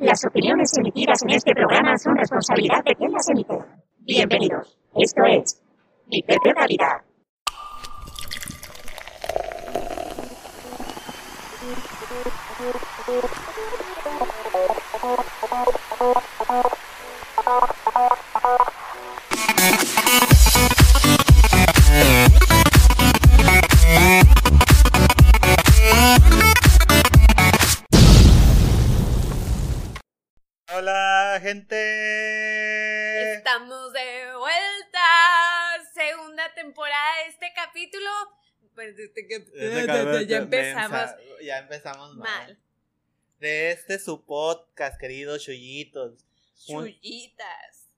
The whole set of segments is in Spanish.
Las opiniones emitidas en este programa son responsabilidad de quien las emite. Bienvenidos. Esto es Mi. Gente. Estamos de vuelta. Segunda temporada de este capítulo. Pues desde que Este cabrón ya empezamos. Ya empezamos mal. mal. De este su podcast, queridos chullitos. Chullitas.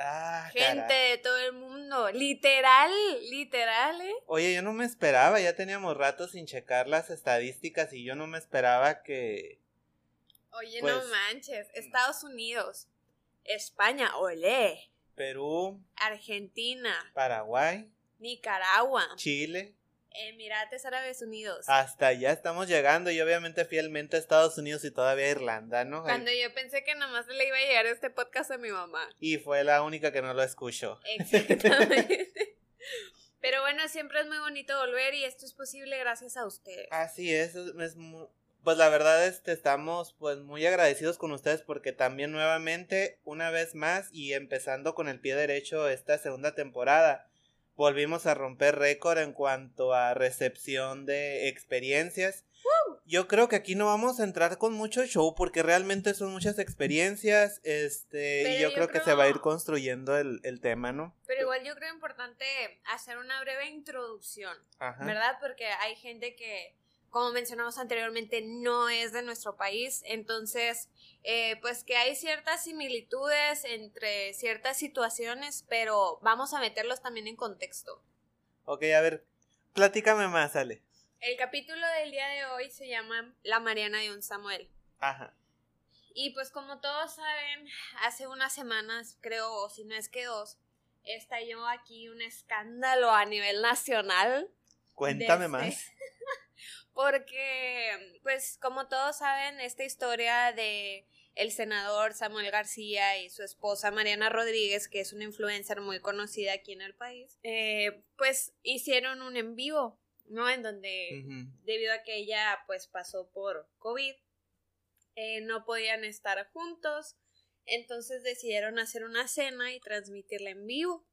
Ah, Gente caray. de todo el mundo. Literal, literal, ¿eh? Oye, yo no me esperaba, ya teníamos rato sin checar las estadísticas y yo no me esperaba que... Oye, Pues- no manches. Estados Unidos, España, olé. Perú, Argentina, Paraguay, Nicaragua, Chile, Emirates Árabes Unidos. hasta allá estamos llegando y obviamente fielmente a Estados Unidos y todavía a Irlanda, ¿no? Cuando yo pensé que nomás le iba a llegar este podcast a mi mamá. Y fue la única que no lo escuchó. Exactamente. Pero bueno, siempre es muy bonito volver y esto es posible gracias a ustedes. Así es, es, es mu- pues la verdad este, estamos pues muy agradecidos con ustedes porque también nuevamente, una vez más y empezando con el pie derecho esta segunda temporada, volvimos a romper récord en cuanto a recepción de experiencias. Yo creo que aquí no vamos a entrar con mucho show porque realmente son muchas experiencias, este, y yo, yo creo que se va a ir construyendo el, el tema, ¿no? Pero igual yo creo importante hacer una breve introducción, Ajá. ¿verdad? Porque hay gente que, como mencionamos anteriormente, no es de nuestro país. Entonces, eh, pues que hay ciertas similitudes entre ciertas situaciones, pero vamos a meterlos también en contexto. Ok, a ver, platícame más, Ale. El capítulo del día de hoy se llama La Mariana de un Samuel. Ajá. Y pues como todos saben, hace unas semanas, creo, o si no es que dos, estalló aquí un escándalo a nivel nacional. Cuéntame de más. Porque, pues como todos saben, esta historia de el senador Samuel García y su esposa Mariana Rodríguez, que es una influencer muy conocida aquí en el país, eh, pues hicieron un en vivo, ¿no? En donde debido a que ella pues pasó por COVID, eh, no podían estar juntos, entonces decidieron hacer una cena y transmitirla en vivo.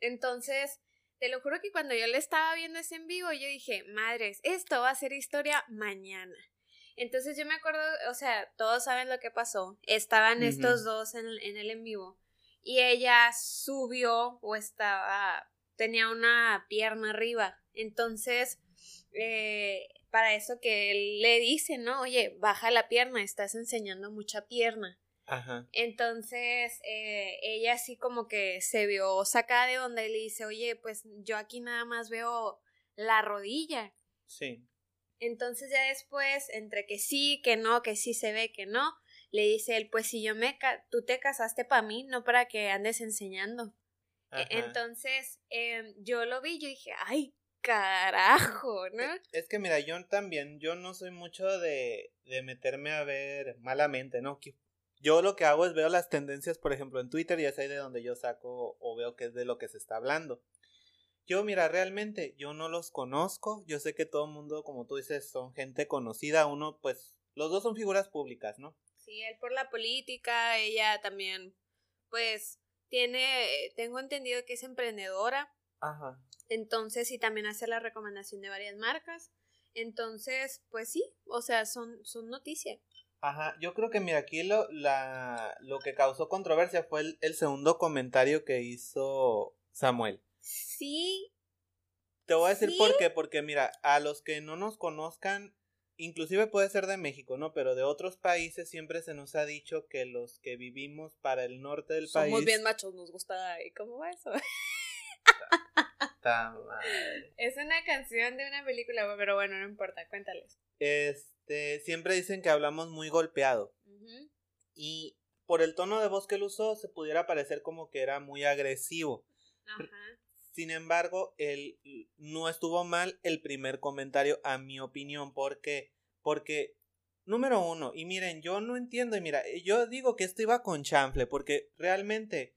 Entonces, te lo juro que cuando yo le estaba viendo ese en vivo, yo dije, madres, esto va a ser historia mañana. Entonces yo me acuerdo, o sea, todos saben lo que pasó. Estaban estos dos en, en el en vivo y ella subió o estaba, tenía una pierna arriba. Entonces, eh, para eso que él le dice, ¿no? Oye, baja la pierna, estás enseñando mucha pierna. Ajá. Entonces, eh, ella así como que se vio sacada de onda y le dice, oye, pues yo aquí nada más veo la rodilla. Sí. Entonces ya después, entre que sí, que no, que sí se ve, que no, le dice él, pues si yo me, ca- tú te casaste para mí, no para que andes enseñando. E- Ajá. Entonces, em, yo lo vi, yo dije, ay, carajo, ¿no? Es que mira, yo también, yo no soy mucho de, de meterme a ver malamente, ¿no? Yo lo que hago es veo las tendencias, por ejemplo, en Twitter y es ahí de donde yo saco o veo que es de lo que se está hablando. Yo, mira, realmente yo no los conozco, yo sé que todo el mundo, como tú dices, son gente conocida, uno, pues, los dos son figuras públicas, ¿no? Sí, él por la política, ella también, pues, tiene, tengo entendido que es emprendedora, Ajá. entonces, y también hace la recomendación de varias marcas. Entonces, pues sí, o sea, son, son noticias. Ajá, yo creo que mira, aquí lo, la, lo que causó controversia fue el, el segundo comentario que hizo Samuel. Sí, Te voy a decir ¿Sí? por qué, porque mira, a los que no nos conozcan, inclusive puede ser de México, ¿no? Pero de otros países siempre se nos ha dicho que los que vivimos para el norte del somos país... bien machos, nos gusta. ¿y ¿Cómo va eso? Ta madre. Es una canción de una película, pero bueno, no importa, cuéntales. Este, siempre dicen que hablamos muy golpeado. Y por el tono de voz que él usó, se pudiera parecer como que era muy agresivo. Ajá. Sin embargo, él no estuvo mal el primer comentario, a mi opinión. ¿Por qué? Porque número uno, y miren, yo no entiendo, y mira, yo digo que esto iba con chanfle, porque realmente,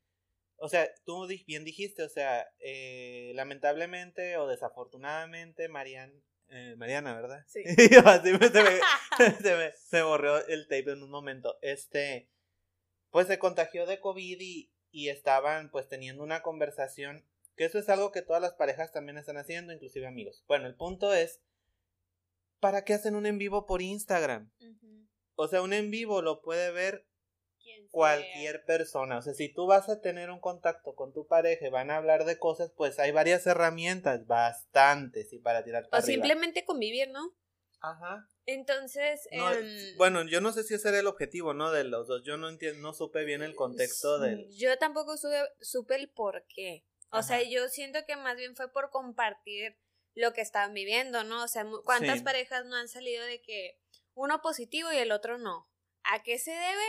o sea, tú bien dijiste, o sea, eh, lamentablemente o desafortunadamente, Marian, eh, Mariana, ¿verdad? Sí. Así me- se, me, se me- se borró el tape en un momento. Este, pues se contagió de COVID y, y estaban pues teniendo una conversación, que eso es algo que todas las parejas también están haciendo, inclusive amigos. Bueno, el punto es, ¿para qué hacen un en vivo por Instagram? O sea, un en vivo lo puede ver. Cualquier persona. O sea, si tú vas a tener un contacto con tu pareja y van a hablar de cosas, pues hay varias herramientas, bastantes, y para tirar O para arriba. simplemente convivir, ¿no? Ajá. Entonces, No, em, bueno, yo no sé si ese era el objetivo, ¿no? De los dos. Yo no entiendo, no supe bien el contexto del. Yo tampoco supe, supe el por qué. O sea, yo siento que más bien fue por compartir lo que estaban viviendo, ¿no? O sea, ¿cuántas Sí. parejas no han salido de que uno positivo y el otro no? ¿A qué se debe?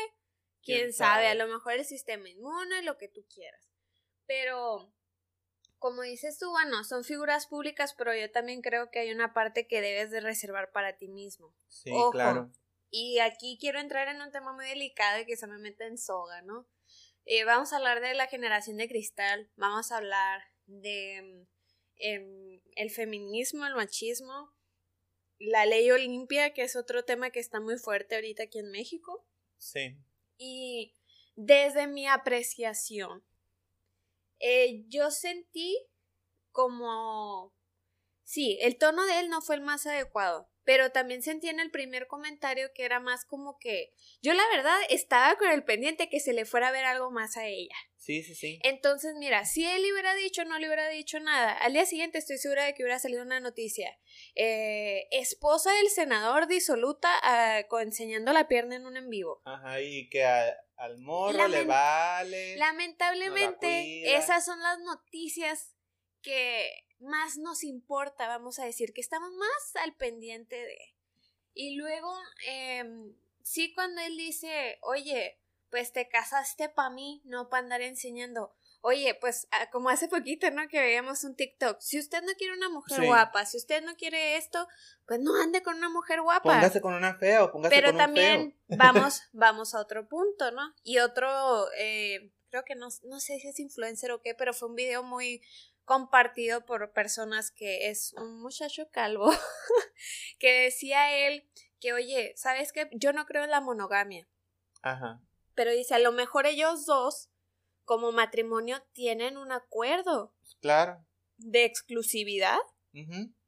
¿Quién, ¿Quién sabe? A lo mejor el sistema inmune, lo que tú quieras. Pero, como dices tú, bueno, son figuras públicas, pero yo también creo que hay una parte que debes de reservar para ti mismo. Sí, Ojo. claro. Y aquí quiero entrar en un tema muy delicado y que se me mete en soga, ¿no? Eh, vamos a hablar de la generación de cristal, vamos a hablar de em, el feminismo, el machismo, la ley Olimpia, que es otro tema que está muy fuerte ahorita aquí en México. Sí. Y desde mi apreciación, eh, yo sentí como... Sí, el tono de él no fue el más adecuado, pero también sentí en el primer comentario que era más como que yo la verdad estaba con el pendiente que se le fuera a ver algo más a ella. Sí, sí, sí. Entonces, mira, si él le hubiera dicho, no le hubiera dicho nada. Al día siguiente estoy segura de que hubiera salido una noticia. Eh, esposa del senador disoluta ah, enseñando la pierna en un en vivo. Ajá, y que a- al morro le vale. Lamentablemente, esas son las noticias que más nos importa, vamos a decir, que estamos más al pendiente de. Y luego, em, sí, cuando él dice, oye, pues te casaste para mí, no para andar enseñando. Oye, pues ah, como hace poquito, ¿no? Que veíamos un TikTok. Si usted no quiere una mujer Sí. guapa, si usted no quiere esto, pues no ande con una mujer guapa. Póngase con una fea o póngase Pero con un también feo. vamos, vamos a otro punto, ¿no? Y otro, eh, creo que no, no sé si es influencer o qué, pero fue un video muy compartido por personas que es un muchacho calvo que decía él que, oye, ¿sabes qué? Yo no creo en la monogamia, Ajá. pero dice, a lo mejor ellos dos, como matrimonio, tienen un acuerdo Claro. de exclusividad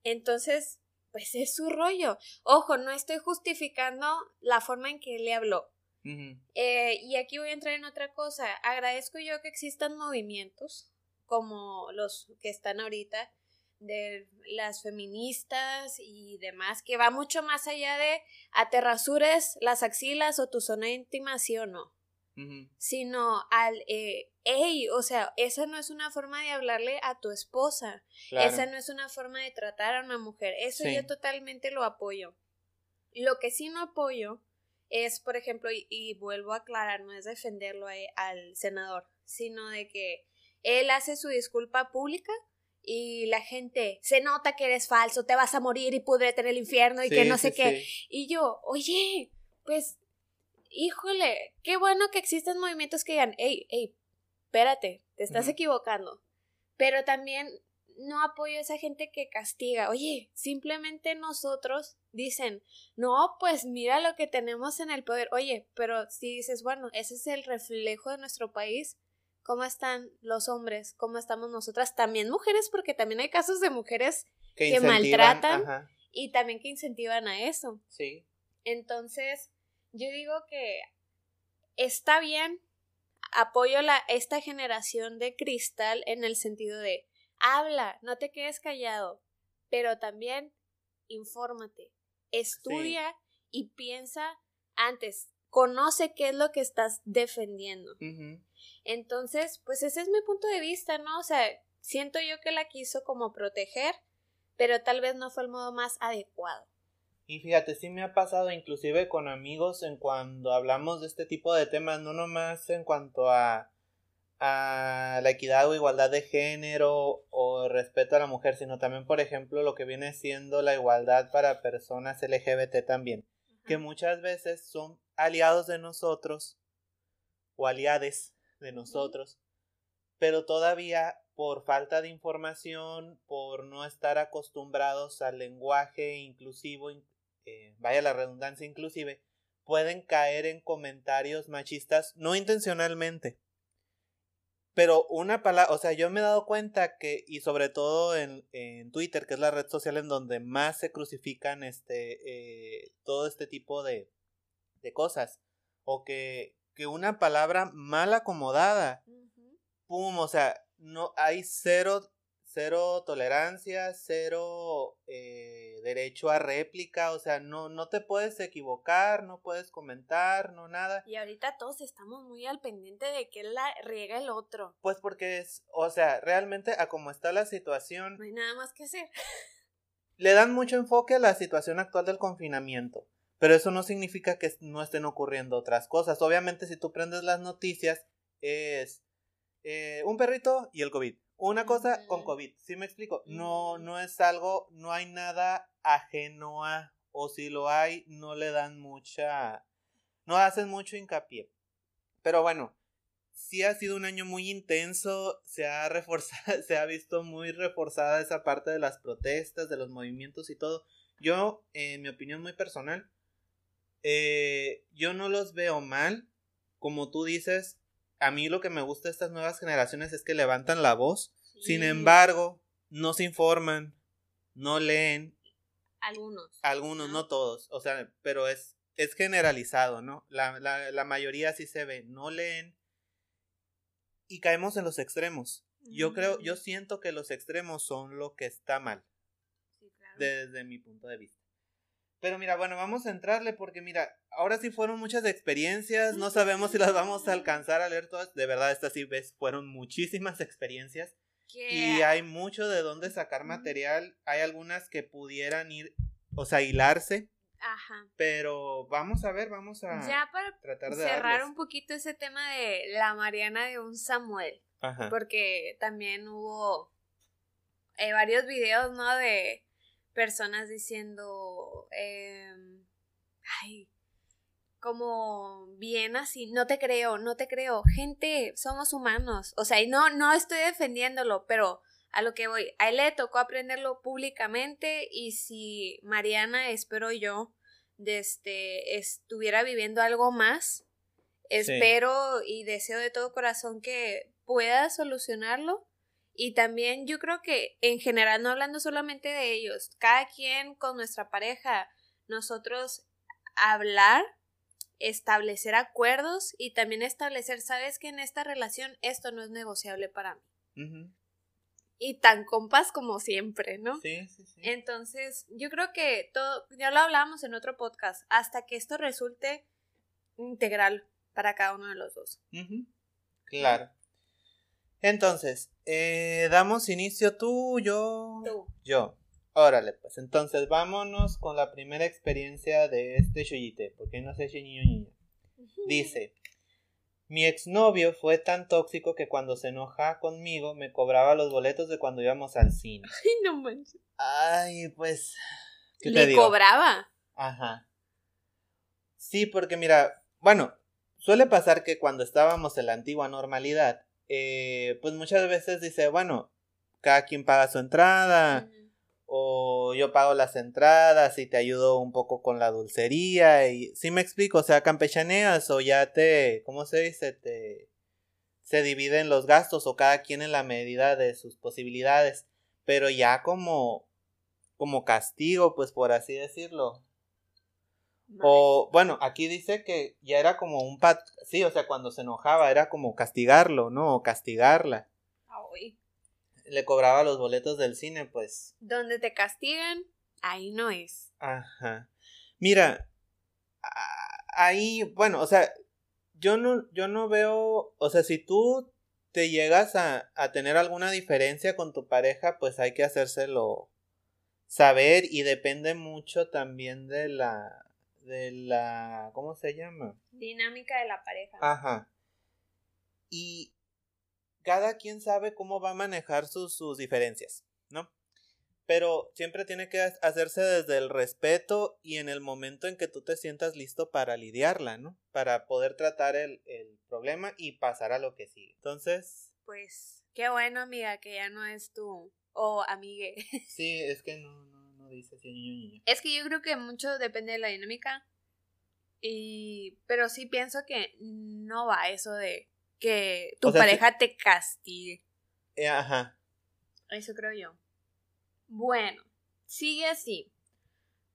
entonces, pues es su rollo. Ojo, no estoy justificando la forma en que él le habló. Eh, y aquí voy a entrar en otra cosa. Agradezco yo que existan movimientos como los que están ahorita de las feministas y demás, que va mucho más allá de aterrazures las axilas o tu zona íntima, sí o no sino al, eh, hey, o sea, esa no es una forma de hablarle a tu esposa, Claro. esa no es una forma de tratar a una mujer, eso Sí. yo totalmente lo apoyo. Lo que sí no apoyo es, por ejemplo, y, y vuelvo a aclarar, no es defenderlo a- e, al senador, sino de que él hace su disculpa pública y la gente se nota que eres falso, te vas a morir y pudrete en el infierno y que no sé sí, qué. sí. Y yo, oye, pues, híjole, qué bueno que existen movimientos que digan, hey, hey, espérate, te estás equivocando. Pero también no apoyo a esa gente que castiga. Oye, simplemente nosotros dicen, no, pues mira lo que tenemos en el poder. Oye, pero si dices, bueno, ese es el reflejo de nuestro país, ¿cómo están los hombres? ¿Cómo estamos nosotras? También mujeres, porque también hay casos de mujeres que maltratan. Ajá. y también que incentivan a eso. Sí. Entonces, yo digo que está bien, apoyo la, esta generación de cristal en el sentido de habla, no te quedes callado, pero también infórmate, estudia y piensa antes, conoce qué es lo que estás defendiendo. Entonces, pues ese es mi punto de vista, ¿no? O sea, siento yo que la quiso como proteger, pero tal vez no fue el modo más adecuado. Y fíjate, sí me ha pasado inclusive con amigos en cuando hablamos de este tipo de temas, no nomás en cuanto a, a la equidad o igualdad de género o respeto a la mujer, sino también, por ejemplo, lo que viene siendo la igualdad para personas LGBT también. Que muchas veces son aliados de nosotros o aliades de nosotros, pero todavía por falta de información, por no estar acostumbrados al lenguaje inclusivo, eh, vaya la redundancia inclusive, pueden caer en comentarios machistas no intencionalmente. Pero una palabra, o sea, yo me he dado cuenta que, y sobre todo en, en Twitter, que es la red social en donde más se crucifican este, eh, todo este tipo de, de cosas, o que, que una palabra mal acomodada, pum, o sea, no hay cero, cero tolerancia, cero eh, derecho a réplica, o sea, no, no te puedes equivocar, no puedes comentar, no nada. Y ahorita todos estamos muy al pendiente de que la riega el otro. Pues porque es, o sea, realmente a como está la situación. No hay nada más que hacer. Le dan mucho enfoque a la situación actual del confinamiento. Pero eso no significa que no estén ocurriendo otras cosas. Obviamente, si tú prendes las noticias, es eh, un perrito y el COVID. Una cosa con COVID, ¿sí me explico? No, no es algo, no hay nada ajeno a, o si lo hay, no le dan mucha, no hacen mucho hincapié. Pero bueno, sí ha sido un año muy intenso, se ha reforzado, se ha visto muy reforzada esa parte de las protestas, de los movimientos y todo. Yo, en mi opinión muy personal, eh, yo no los veo mal, como tú dices, a mí lo que me gusta de estas nuevas generaciones es que levantan la voz. Sin embargo, no se informan, no leen. Algunos. Algunos, no, todos. O sea, pero es, es generalizado, ¿no? La, la, la, mayoría sí se ve, no leen. Y caemos en los extremos. Yo creo, yo siento que los extremos son lo que está mal. Sí, claro. Desde mi punto de vista. Pero mira, bueno, vamos a entrarle porque mira, ahora sí fueron muchas experiencias, no sabemos si las vamos a alcanzar a leer todas. De verdad, estas sí ves, fueron muchísimas experiencias. Y hay mucho de dónde sacar material. Hay algunas que pudieran ir, o sea, hilarse. Ajá. Pero vamos a ver, vamos a ya para tratar de cerrar darles. un poquito ese tema de la Mariana de un Samuel. Ajá. Porque también hubo eh, varios videos, ¿no? De personas diciendo, eh, ay, como bien así, no te creo, no te creo, gente, somos humanos, o sea, y no, no estoy defendiéndolo, pero a lo que voy, a él le tocó aprenderlo públicamente y si Mariana, espero yo, desde, estuviera viviendo algo más, espero y deseo de todo corazón que pueda solucionarlo y también yo creo que en general, no hablando solamente de ellos, cada quien con nuestra pareja, nosotros hablar, establecer acuerdos y también establecer, sabes que en esta relación esto no es negociable para mí. Y tan compas como siempre, ¿no? Sí, sí, sí. Entonces, yo creo que todo, ya lo hablábamos en otro podcast, hasta que esto resulte integral para cada uno de los dos. Claro. Entonces, eh, damos inicio tú, yo, Tú. yo. Órale, pues entonces vámonos con la primera experiencia de este Shoyite, porque no sé si niño niño. Dice, mi exnovio fue tan tóxico que cuando se enoja conmigo me cobraba los boletos de cuando íbamos al cine. Ay, no manches. Ay, pues, ¿qué te Le digo? cobraba. Ajá. Sí, porque mira, bueno, suele pasar que cuando estábamos en la antigua normalidad, eh, pues muchas veces dice, bueno, cada quien paga su entrada, o yo pago las entradas y te ayudo un poco con la dulcería, y sí me explico, o sea, campechaneas o ya te, ¿cómo se dice? Te, se dividen los gastos o cada quien en la medida de sus posibilidades, pero ya como, como castigo, pues por así decirlo, o bueno, aquí dice que ya era como un pat, sí, o sea, cuando se enojaba era como castigarlo, ¿no? O castigarla. Ay. Le cobraba los boletos del cine, pues. Donde te castigan, ahí no es. Ajá. Mira, ahí, bueno, o sea, yo no, yo no veo, o sea, si tú te llegas a, a tener alguna diferencia con tu pareja, pues hay que hacérselo saber y depende mucho también de la, de la, ¿cómo se llama? Dinámica de la pareja. Ajá. Y cada quien sabe cómo va a manejar sus, sus diferencias, ¿no? Pero siempre tiene que hacerse desde el respeto y en el momento en que tú te sientas listo para lidiarla, ¿no? Para poder tratar el, el problema y pasar a lo que sigue. Entonces... Pues qué bueno, amiga, que ya no es tú o amigue. Sí, es que no, no, dice niño. Es que yo creo que mucho depende de la dinámica. Y, pero sí pienso que no va eso de que tu pareja te castigue. Eh, ajá. Eso creo yo. Bueno, sigue así.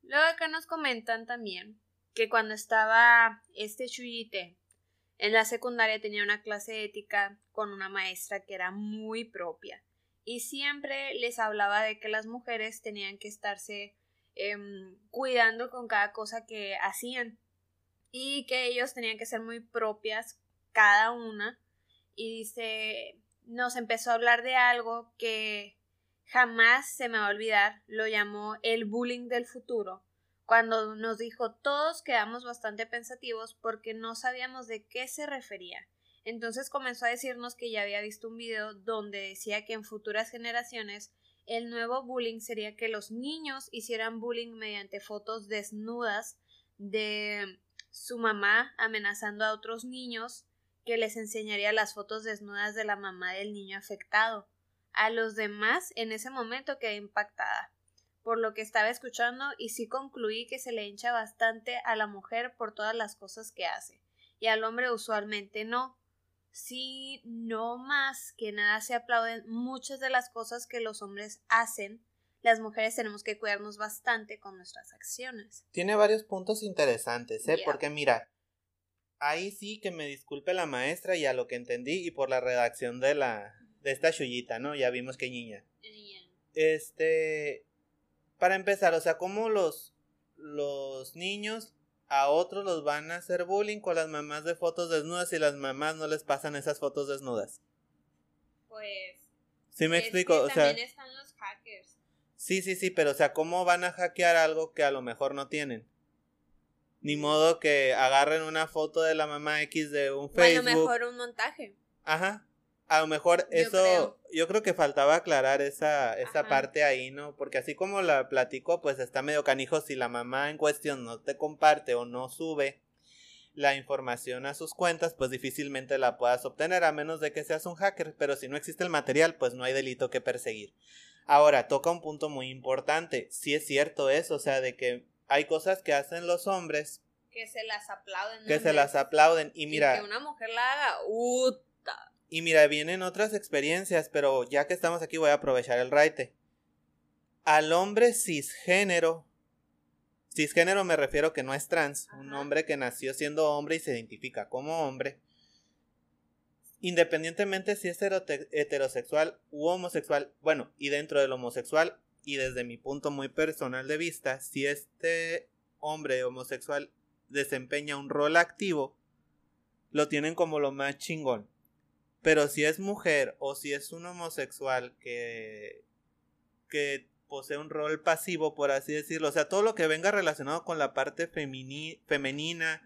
Luego acá nos comentan también que cuando estaba este Chuyite en la secundaria tenía una clase de ética con una maestra que era muy propia y siempre les hablaba de que las mujeres tenían que estarse em, cuidando con cada cosa que hacían y que ellos tenían que ser muy propias cada una y dice nos empezó a hablar de algo que jamás se me va a olvidar, lo llamó el bullying del futuro, cuando nos dijo todos quedamos bastante pensativos porque no sabíamos de qué se refería. Entonces comenzó a decirnos que ya había visto un video donde decía que en futuras generaciones el nuevo bullying sería que los niños hicieran bullying mediante fotos desnudas de su mamá amenazando a otros niños que les enseñaría las fotos desnudas de la mamá del niño afectado. A los demás en ese momento quedé impactada por lo que estaba escuchando y sí concluí que se le hincha bastante a la mujer por todas las cosas que hace y al hombre usualmente no. Sí, no más que nada se aplauden muchas de las cosas que los hombres hacen. Las mujeres tenemos que cuidarnos bastante con nuestras acciones. Tiene varios puntos interesantes, ¿eh? Porque mira, ahí sí que me disculpe la maestra y a lo que entendí y por la redacción de la, de esta chullita, ¿no? Ya vimos que niña. niña. Este, para empezar, o sea, ¿cómo los, los niños a otros los van a hacer bullying con las mamás de fotos desnudas y las mamás no les pasan esas fotos desnudas? Pues... Sí me explico, o sea... También están los hackers. Sí, sí, sí, pero o sea, ¿cómo van a hackear algo que a lo mejor no tienen? Ni modo que agarren una foto de la mamá X de un Facebook. O a lo mejor un montaje. Ajá a lo mejor eso, yo creo que faltaba aclarar esa, esa parte ahí, ¿no? Porque así como la platico, pues está medio canijo si la mamá en cuestión no te comparte o no sube la información a sus cuentas, pues difícilmente la puedas obtener a menos de que seas un hacker, pero si no existe el material, pues no hay delito que perseguir. Ahora, toca un punto muy importante, si es cierto eso, o sea, de que hay cosas que hacen los hombres que se las aplauden. Que se las aplauden y mira... que una mujer la haga, uh, y mira, vienen otras experiencias, pero ya que estamos aquí voy a aprovechar el raite. Al hombre cisgénero, cisgénero me refiero que no es trans, un hombre que nació siendo hombre y se identifica como hombre, independientemente si es heterosexual u homosexual, bueno, y dentro del homosexual, y desde mi punto muy personal de vista, si este hombre homosexual desempeña un rol activo, lo tienen como lo más chingón. Pero si es mujer o si es un homosexual que, que posee un rol pasivo, por así decirlo, o sea, todo lo que venga relacionado con la parte femenina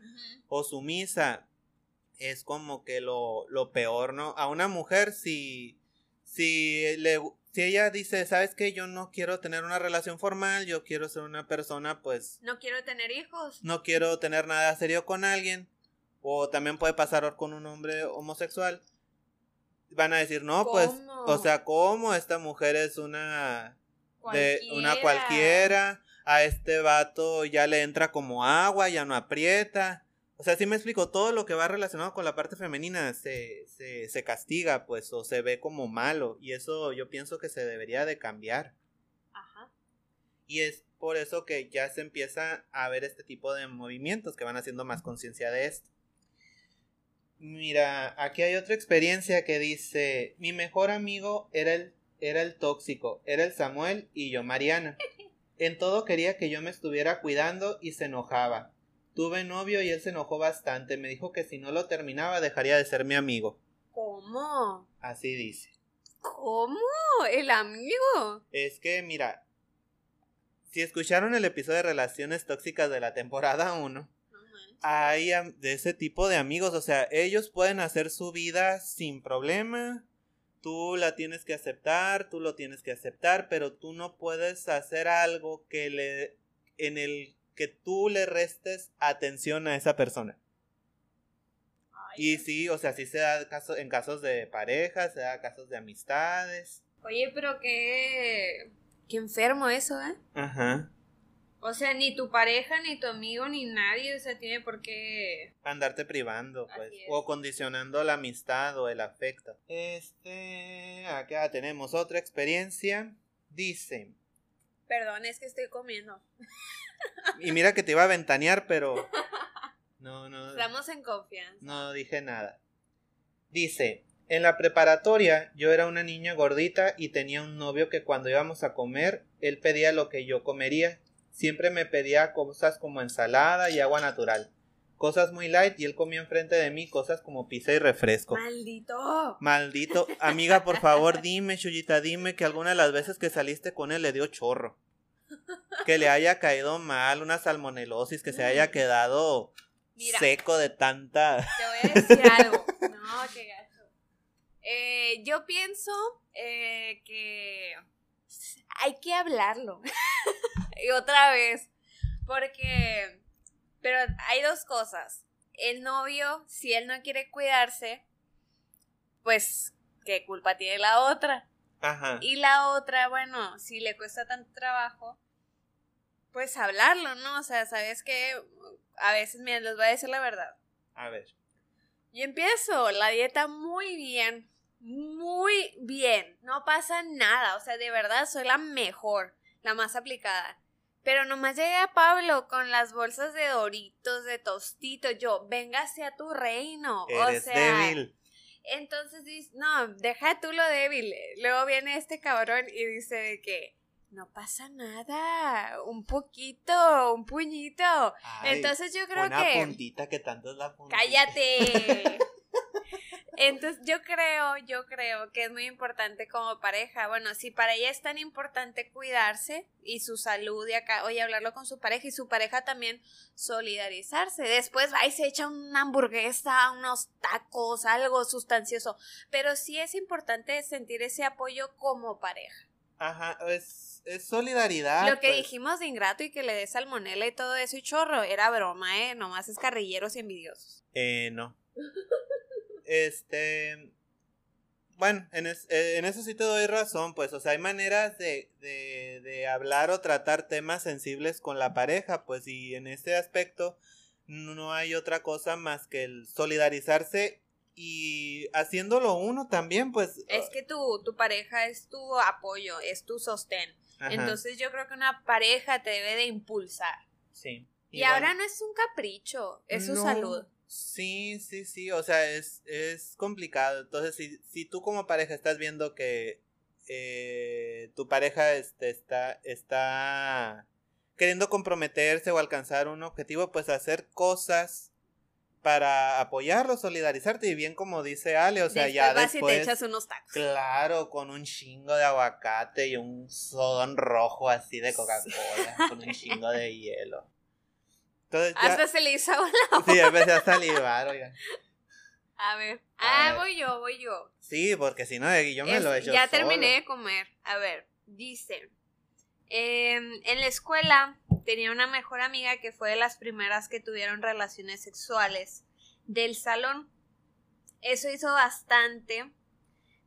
o sumisa, es como que lo, lo, peor, ¿no? A una mujer si, si, le, si ella dice, ¿sabes qué? Yo no quiero tener una relación formal, yo quiero ser una persona, pues... No quiero tener hijos. No quiero tener nada serio con alguien. O también puede pasar con un hombre homosexual van a decir, no, pues, o sea, ¿cómo esta mujer es una de una cualquiera? A este vato ya le entra como agua, ya no aprieta. O sea, si me explico, todo lo que va relacionado con la parte femenina se, se, se castiga, pues, o se ve como malo. Y eso yo pienso que se debería de cambiar. Ajá. Y es por eso que ya se empieza a ver este tipo de movimientos que van haciendo más conciencia de esto. Mira, aquí hay otra experiencia que dice, mi mejor amigo era el, era el tóxico, era el Samuel y yo Mariana. En todo quería que yo me estuviera cuidando y se enojaba. Tuve novio y él se enojó bastante, me dijo que si no lo terminaba dejaría de ser mi amigo. ¿Cómo? Así dice. ¿Cómo? ¿El amigo? Es que, mira, si escucharon el episodio de Relaciones Tóxicas de la temporada 1, hay de ese tipo de amigos, o sea, ellos pueden hacer su vida sin problema, tú la tienes que aceptar, tú lo tienes que aceptar, pero tú no puedes hacer algo que le en el que tú le restes atención a esa persona. Y sí, o sea, sí se da caso, en casos de pareja, se da casos de amistades. Oye, pero qué, qué enfermo eso, ¿eh? Ajá. O sea, ni tu pareja, ni tu amigo, ni nadie, o sea, tiene por qué... Andarte privando, pues. O condicionando la amistad o el afecto. Este... Acá tenemos otra experiencia. Dice... Perdón, es que estoy comiendo. Y mira que te iba a ventanear, pero... No, no... Estamos en confianza. No dije nada. Dice, en la preparatoria yo era una niña gordita y tenía un novio que cuando íbamos a comer, él pedía lo que yo comería. Siempre me pedía cosas como ensalada y agua natural. Cosas muy light y él comía enfrente de mí cosas como pizza y refresco. ¡Maldito! Maldito. Amiga, por favor, dime, Chuyita, dime que alguna de las veces que saliste con él le dio chorro. Que le haya caído mal, una salmonelosis, que se haya quedado Mira. seco de tanta... Te voy a decir algo. No, qué gacho. Eh, yo pienso eh, que hay que hablarlo. Y otra vez. Porque. Pero hay dos cosas. El novio, si él no quiere cuidarse, pues, ¿qué culpa tiene la otra? Ajá. Y la otra, bueno, si le cuesta tanto trabajo, pues hablarlo, ¿no? O sea, ¿sabes qué? A veces, miren, les voy a decir la verdad. A ver. Yo empiezo la dieta muy bien, muy bien, no pasa nada, o sea, de verdad soy la mejor, la más aplicada. Pero nomás llegué a Pablo con las bolsas de Doritos, de Tostitos, yo, véngase a tu reino, Eres o sea, débil. entonces dice, no, deja tú lo débil. Luego viene este cabrón y dice de que no pasa nada, un poquito, un puñito. Ay, Entonces yo creo una que puntita que tanto es la puntita. cállate. Entonces yo creo, yo creo que es muy importante como pareja. Bueno, si para ella es tan importante cuidarse y su salud y acá, oye, hablarlo con su pareja y su pareja también solidarizarse. Después va y se echa una hamburguesa, unos tacos, algo sustancioso. Pero sí es importante sentir ese apoyo como pareja. Ajá, es, es solidaridad. Lo que pues. dijimos de ingrato y que le dé salmonela y todo eso y chorro era broma, ¿eh? Nomás es carrilleros y envidiosos. Eh, no. Este. Bueno, en, es- eh, en eso sí te doy razón, pues, o sea, hay maneras de, de, de hablar o tratar temas sensibles con la pareja, pues, y en ese aspecto no hay otra cosa más que el solidarizarse y haciéndolo uno también, pues. Es que tu, tu pareja es tu apoyo, es tu sostén. ajá, Entonces yo creo que una pareja te debe de impulsar. sí. Y, ahora no es un capricho, es su No, salud. Sí, sí, sí, o sea, es, es complicado. Entonces, si, si tú como pareja estás viendo que eh, tu pareja este, está, está queriendo comprometerse o alcanzar un objetivo, pues hacer cosas para apoyarlo, solidarizarte y bien como dice Ale, o sea, después ya vas y después... te echas unos tacos. Claro, con un chingo de aguacate y un sodón rojo así de Coca-Cola, con un chingo de hielo. Entonces ya... Hasta se le hizo la... Sí, empecé a salivar, oigan. A ver. A Ah, ver. voy yo, voy yo. Sí, porque si no, yo me Es- lo he hecho ya solo. terminé de comer. A ver, dice. em, en la escuela tenía una mejor amiga que fue de las primeras que tuvieron relaciones sexuales del salón. Eso hizo bastante,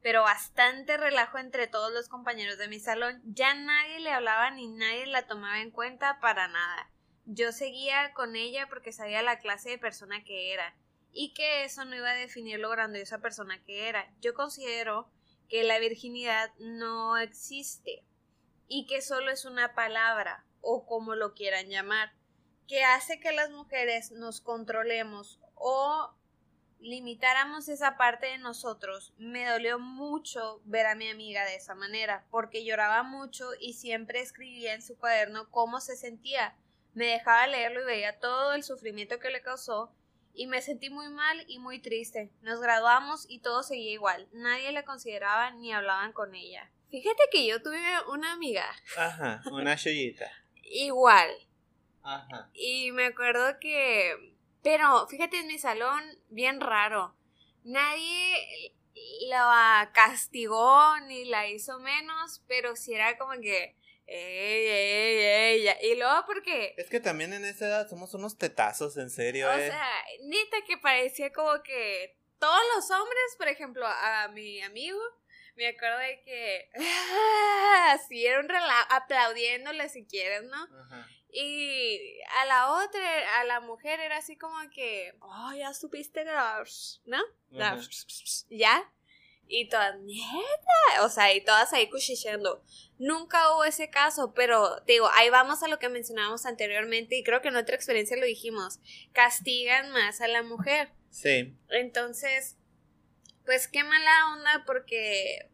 pero bastante relajo entre todos los compañeros de mi salón. Ya nadie le hablaba ni nadie la tomaba en cuenta para nada. Yo seguía con ella porque sabía la clase de persona que era y que eso no iba a definir lo grandiosa persona que era. Yo considero que la virginidad no existe y que solo es una palabra o como lo quieran llamar, que hace que las mujeres nos controlemos o limitáramos esa parte de nosotros. Me dolió mucho ver a mi amiga de esa manera, porque lloraba mucho y siempre escribía en su cuaderno cómo se sentía. Me dejaba leerlo y veía todo el sufrimiento que le causó y me sentí muy mal y muy triste. Nos graduamos y todo seguía igual. Nadie la consideraba ni hablaban con ella. Fíjate que yo tuve una amiga Ajá, una chollita. igual. Ajá. Y me acuerdo que... Pero fíjate en mi salón, bien raro. Nadie la castigó ni la hizo menos, pero sí era como que, ey, ey, ey, y luego porque, Es que también en esa edad somos unos tetazos, en serio, o eh. sea, neta que parecía como que todos los hombres, por ejemplo, a mi amigo, me acuerdo de que, así era un relajo, aplaudiéndole si quieres, ¿no? Ajá. Y a la otra, a la mujer era así como que, oh, ya supiste, ¿no? Ajá. ¿Ya? Y todas, neta, o sea, y todas ahí cuchicheando. Nunca hubo ese caso, pero te digo, ahí vamos a lo que mencionábamos anteriormente y creo que en otra experiencia lo dijimos, castigan más a la mujer. Sí. Entonces, pues qué mala onda porque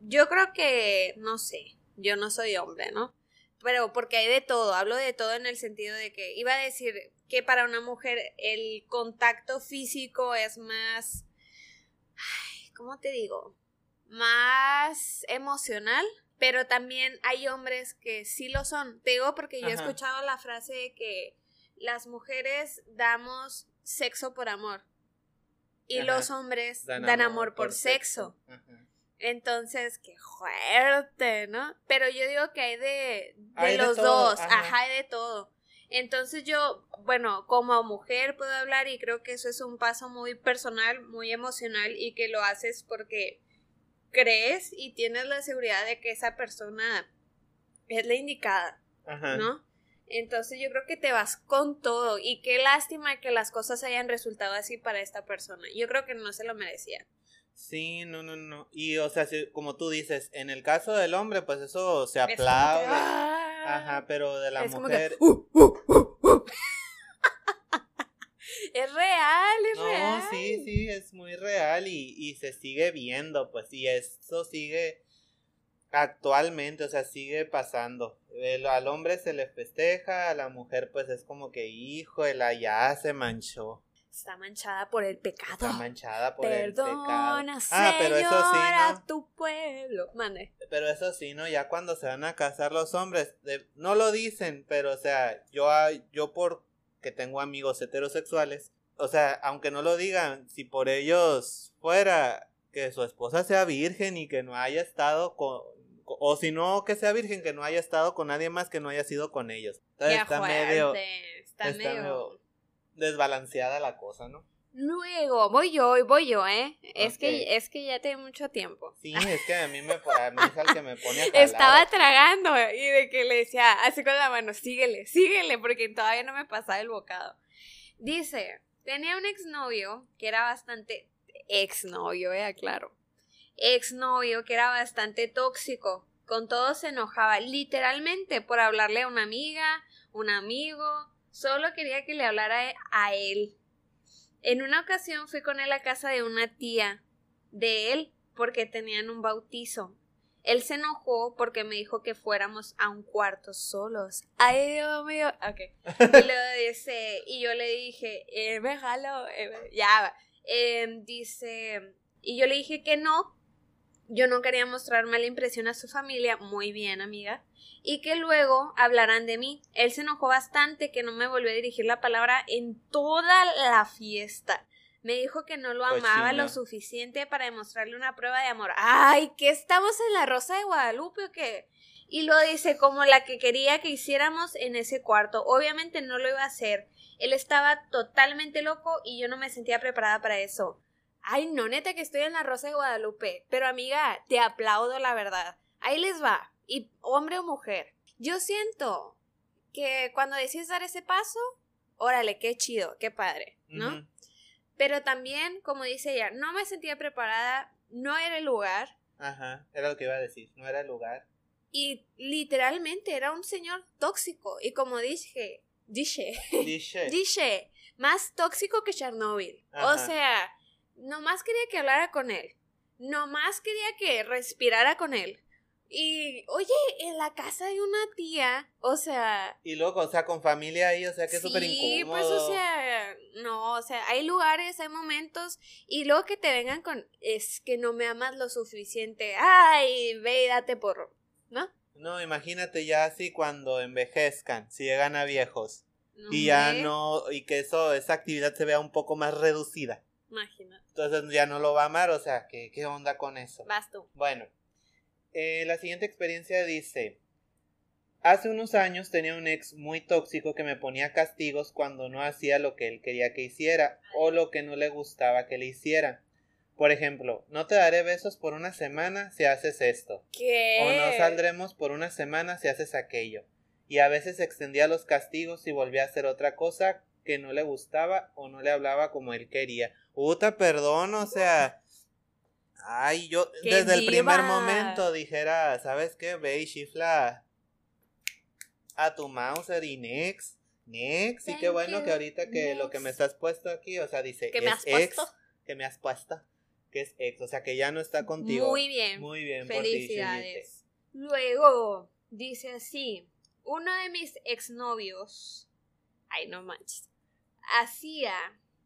yo creo que, no sé, yo no soy hombre, ¿no? Pero porque hay de todo, hablo de todo en el sentido de que iba a decir que para una mujer el contacto físico es más, ay, ¿cómo te digo? Más emocional, pero también hay hombres que sí lo son. Te digo porque yo he escuchado la frase de que las mujeres damos sexo por amor y Ajá. los hombres dan, amor, por, sexo. Ajá. Entonces, qué fuerte, ¿no? Pero yo digo que hay de, de Hay de los todo, dos, ajá. ajá. hay de todo. Entonces yo, bueno, como mujer puedo hablar y creo que eso es un paso muy personal, muy emocional y que lo haces porque crees y tienes la seguridad de que esa persona es la indicada, Ajá. ¿no? Entonces yo creo que te vas con todo y qué lástima que las cosas hayan resultado así para esta persona. Yo creo que no se lo merecía. Sí, no, no, no. Y, o sea, si- como tú dices, en el caso del hombre, pues eso se que, aplaude. ¡ah! Ajá, pero de la es mujer. que, "Uh, uh, uh, uh". es real, es No, real. sí, sí, es muy real y, y se sigue viendo, pues, y eso sigue actualmente, o sea, sigue pasando. El- al hombre se le festeja, a la mujer, pues, es como que, hijo, la ya se manchó, Está manchada por el pecado. está manchada por el pecado. Perdona, Ah, pero eso sí, tu pueblo. Mande. Pero eso sí, ¿no? Ya cuando se van a casar los hombres, de- no lo dicen, pero o sea, yo, a- yo por que tengo amigos heterosexuales, o sea, aunque no lo digan, si por ellos fuera que su esposa sea virgen y que no haya estado con, o si no que sea virgen, que no haya estado con nadie más que no haya sido con ellos. Entonces está fuerte. medio, Está, está medio... medio desbalanceada la cosa, ¿no? Luego, voy yo, voy yo, ¿eh? Es, que, es que ya tengo mucho tiempo. Sí, es que a mí me, a mí es al que me pone a jalar. Estaba tragando y de que le decía así con la mano, síguele, síguele, porque todavía no me pasaba el bocado. Dice, tenía un exnovio que era bastante, exnovio, eh, claro, exnovio que era bastante tóxico, con todo se enojaba, literalmente por hablarle a una amiga, un amigo, solo quería que le hablara a él. En una ocasión fui con él a casa de una tía de él porque tenían un bautizo. Él se enojó porque me dijo que fuéramos a un cuarto solos. Ay, Dios mío. Ok. Y luego dice, y yo le dije, eh, me jalo, eh, ya. Eh, dice, y yo le dije que no. Yo no quería mostrar mala impresión a su familia. Muy bien, amiga. Y que luego hablaran de mí. Él se enojó bastante que no me volvió a dirigir la palabra en toda la fiesta. Me dijo que no lo amaba Cochina. lo suficiente para demostrarle una prueba de amor. Ay, ¿qué estamos en la Rosa de Guadalupe o qué? Y lo dice como la que quería que hiciéramos en ese cuarto. Obviamente no lo iba a hacer. Él estaba totalmente loco y yo no me sentía preparada para eso. Ay, no, neta que estoy en la Rosa de Guadalupe. Pero amiga, te aplaudo la verdad. Ahí les va. Y hombre o mujer. Yo siento que cuando decides dar ese paso, órale, qué chido, qué padre, ¿no? Pero también, como dice ella, no me sentía preparada, no era el lugar Ajá, era lo que iba a decir, no era el lugar. y literalmente era un señor tóxico. Y como dije, dije, dije, más tóxico que Chernobyl. O sea, nomás quería que hablara con él. Nomás quería que respirara con él. Y, oye, en la casa de una tía, o sea, y luego, o sea, con familia ahí, o sea, que es súper Sí, incómodo. pues o sea, no, o sea, hay lugares, hay momentos y luego que te vengan con es que no me amas lo suficiente. Ay, ve y date por, ¿no? No, imagínate ya así cuando envejezcan, si llegan a viejos. Y ya no, y que eso, esa actividad se vea un poco más reducida. Imagínate. Entonces ya no lo va a amar, o sea, ¿qué, qué onda con eso? Vas tú. Bueno, eh, la siguiente experiencia dice, hace unos años tenía un ex muy tóxico que me ponía castigos cuando no hacía lo que él quería que hiciera o lo que no le gustaba que le hiciera. Por ejemplo, no te daré besos por una semana si haces esto. ¿Qué? O no saldremos por una semana si haces aquello. Y a veces extendía los castigos y volvía a hacer otra cosa que no le gustaba o no le hablaba como él quería. Uta, perdón, o sea. Ay, yo ¡Qué desde el primer momento dijera, ¿sabes qué? Ve y chifla a tu Mauser y next. Next. Y qué bueno you, que ahorita que lo que me estás puesto aquí, o sea, dice ¿Que me es has puesto? ex, que me has puesto, que es ex, o sea, que ya no está contigo. Muy bien. Muy bien, por ti, Felicidades. Luego, dice así, uno de mis exnovios, ay no manches, hacía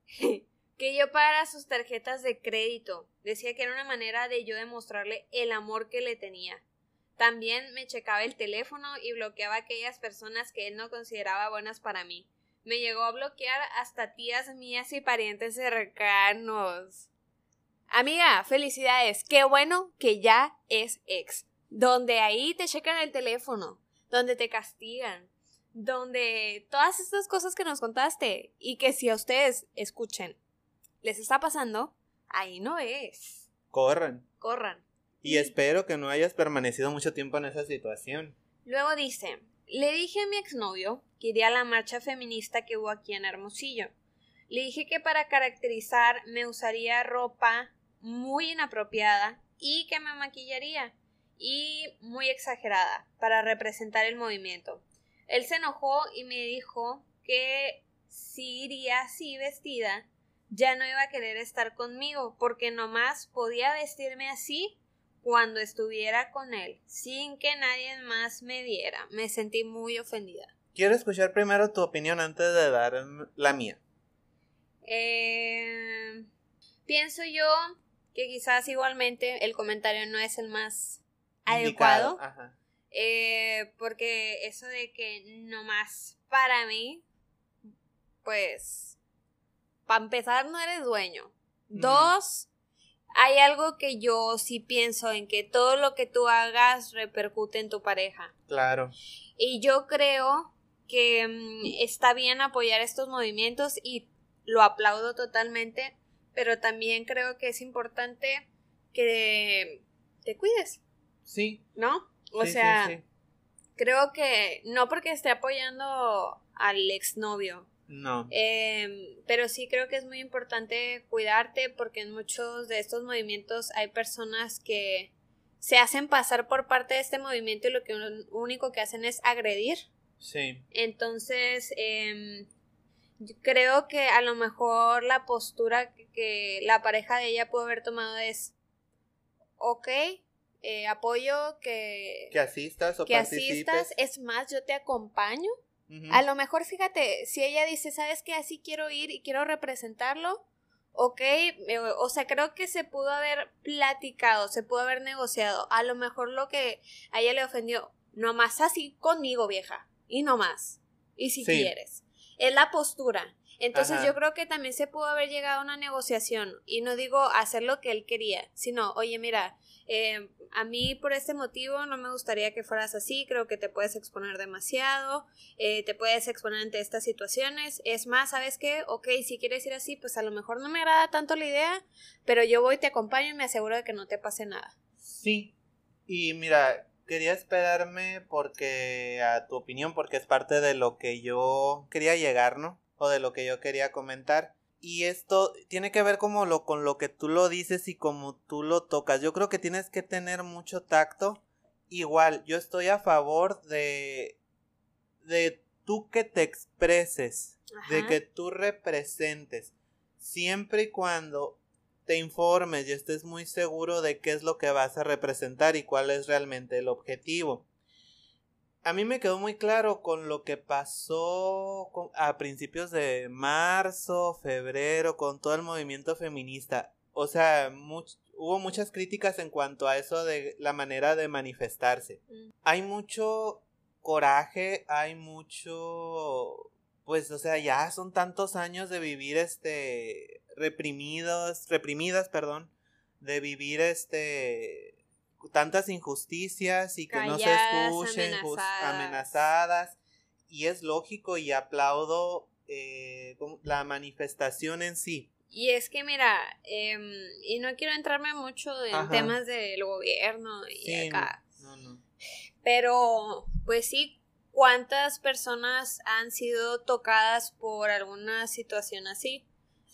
que yo pagara sus tarjetas de crédito. Decía que era una manera de yo demostrarle el amor que le tenía. También me checaba el teléfono y bloqueaba aquellas personas que él no consideraba buenas para mí. Me llegó a bloquear hasta tías mías y parientes cercanos. Amiga, felicidades. Qué bueno que ya es ex. Donde ahí te checan el teléfono, donde te castigan, donde todas estas cosas que nos contaste y que si a ustedes escuchen les está pasando, ahí no es. Corran. Corran. Y espero que no hayas permanecido mucho tiempo en esa situación. Luego dice, le dije a mi exnovio que iría a la marcha feminista que hubo aquí en Hermosillo. Le dije que para caracterizar me usaría ropa muy inapropiada y que me maquillaría y muy exagerada para representar el movimiento. Él se enojó y me dijo que si iría así vestida ya no iba a querer estar conmigo porque nomás podía vestirme así cuando estuviera con él, sin que nadie más me viera. Me sentí muy ofendida. Quiero escuchar primero tu opinión antes de dar la mía. Eh, pienso yo que quizás igualmente el comentario no es el más Indicado. adecuado, Ajá. Eh, porque eso de que nomás para mí, pues, para empezar no eres dueño. Dos, hay algo que yo sí pienso en que todo lo que tú hagas repercute en tu pareja. Claro. Y yo creo que mm, está bien apoyar estos movimientos y lo aplaudo totalmente, pero también creo que es importante que te cuides, Sí. ¿no? O sí, sea, sí. creo que no porque esté apoyando al exnovio, No. eh, pero sí creo que es muy importante cuidarte porque en muchos de estos movimientos hay personas que se hacen pasar por parte de este movimiento y lo que único que hacen es agredir. Sí. Entonces, em, yo creo que a lo mejor la postura que, que la pareja de ella puede haber tomado es, ok, eh, apoyo que, Que asistas o que participes. asistas, es más, yo te acompaño. A lo mejor, fíjate, si ella dice, ¿sabes qué? Así quiero ir y quiero representarlo, ok, o sea, creo que se pudo haber platicado, se pudo haber negociado. A lo mejor lo que a ella le ofendió, nomás así conmigo, vieja, y no más. Y si Sí. quieres. Es la postura. Entonces Ajá. yo creo que también se pudo haber llegado a una negociación y no digo hacer lo que él quería, sino, oye, mira, eh, a mí por este motivo no me gustaría que fueras así, creo que te puedes exponer demasiado, eh, te puedes exponer ante estas situaciones. Es más, ¿sabes qué? Ok, si quieres ir así, pues a lo mejor no me agrada tanto la idea, pero yo voy, te acompaño y me aseguro de que no te pase nada. Sí. Y mira, quería esperarme porque a tu opinión, porque es parte de lo que yo quería llegar, ¿no? O de lo que yo quería comentar. Y esto tiene que ver como lo con lo que tú lo dices y como tú lo tocas. Yo creo que tienes que tener mucho tacto. Igual, yo estoy a favor de de tú que te expreses, de que tú representes, siempre y cuando te informes y estés muy seguro de qué es lo que vas a representar y cuál es realmente el objetivo. A mí me quedó muy claro con lo que pasó con- a principios de marzo, febrero, con todo el movimiento feminista. O sea, much- hubo muchas críticas en cuanto a eso de la manera de manifestarse. Mm. Hay mucho coraje, hay mucho, pues, o sea, ya son tantos años de vivir este reprimidos, reprimidas, perdón, de vivir este tantas injusticias y que no se escuchen, amenazadas. Y es lógico y aplaudo eh, la manifestación en sí. Y es que, mira, em, y no quiero entrarme mucho en temas del gobierno y acá. Pero, pues sí, ¿cuántas personas han sido tocadas por alguna situación así?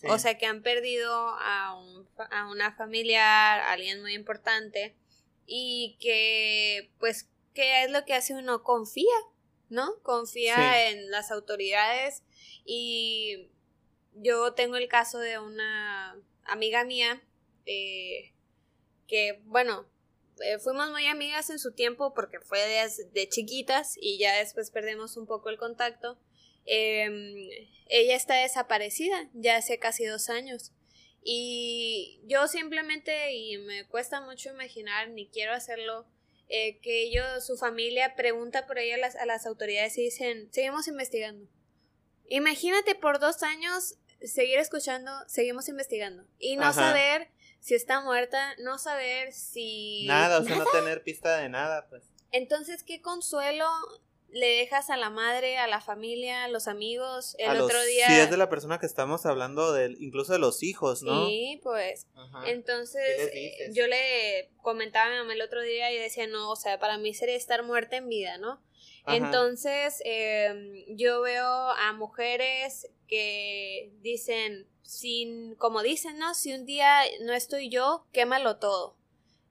O sea, que han perdido a, un, a una familiar, a alguien muy importante, y que, pues, ¿qué es lo que hace uno? Confía, ¿no? Confía en las autoridades y yo tengo el caso de una amiga mía eh, que, bueno, eh, fuimos muy amigas en su tiempo porque fue de, de, chiquitas y ya después perdemos un poco el contacto. Em, ella está desaparecida ya hace casi dos años. Y yo simplemente, y me cuesta mucho imaginar, ni quiero hacerlo, eh, que ellos, su familia pregunta por ella a las, a las autoridades y dicen, seguimos investigando. Imagínate por dos años seguir escuchando, seguimos investigando. Y no saber si está muerta, no saber si... Nada, o sea, no tener pista de nada, pues. Entonces, qué consuelo le dejas a la madre, a la familia, a los amigos. El otro día. Sí, es de la persona que estamos hablando, de, incluso de los hijos, ¿no? Sí, pues. Entonces, yo le comentaba a mi mamá el otro día y decía, no, o sea, para mí sería estar muerta en vida, ¿no? Entonces, em, yo veo a mujeres que dicen, sin, como dicen, ¿no? Si un día no estoy yo, quémalo todo.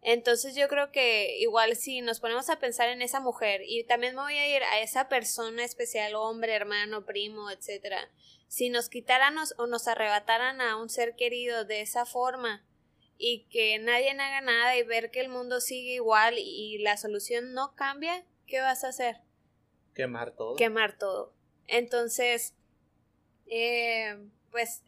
Entonces yo creo que igual si nos ponemos a pensar en esa mujer y también me voy a ir a esa persona especial, hombre, hermano, primo, etcétera, si nos quitaran o nos arrebataran a un ser querido de esa forma y que nadie haga nada y ver que el mundo sigue igual y la solución no cambia, ¿qué vas a hacer? Quemar todo. Quemar todo. Entonces, eh, pues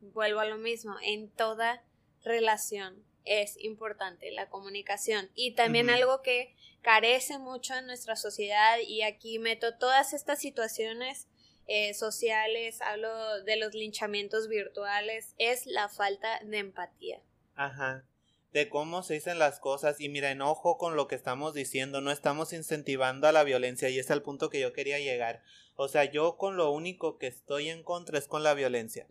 vuelvo a lo mismo, en toda relación es importante, la comunicación. Y también algo que carece mucho en nuestra sociedad, y aquí meto todas estas situaciones eh, sociales, hablo de los linchamientos virtuales, es la falta de empatía. Ajá. De cómo se dicen las cosas, y mira, enojo con lo que estamos diciendo, no estamos incentivando a la violencia, y es el punto que yo quería llegar. O sea, yo con lo único que estoy en contra es con la violencia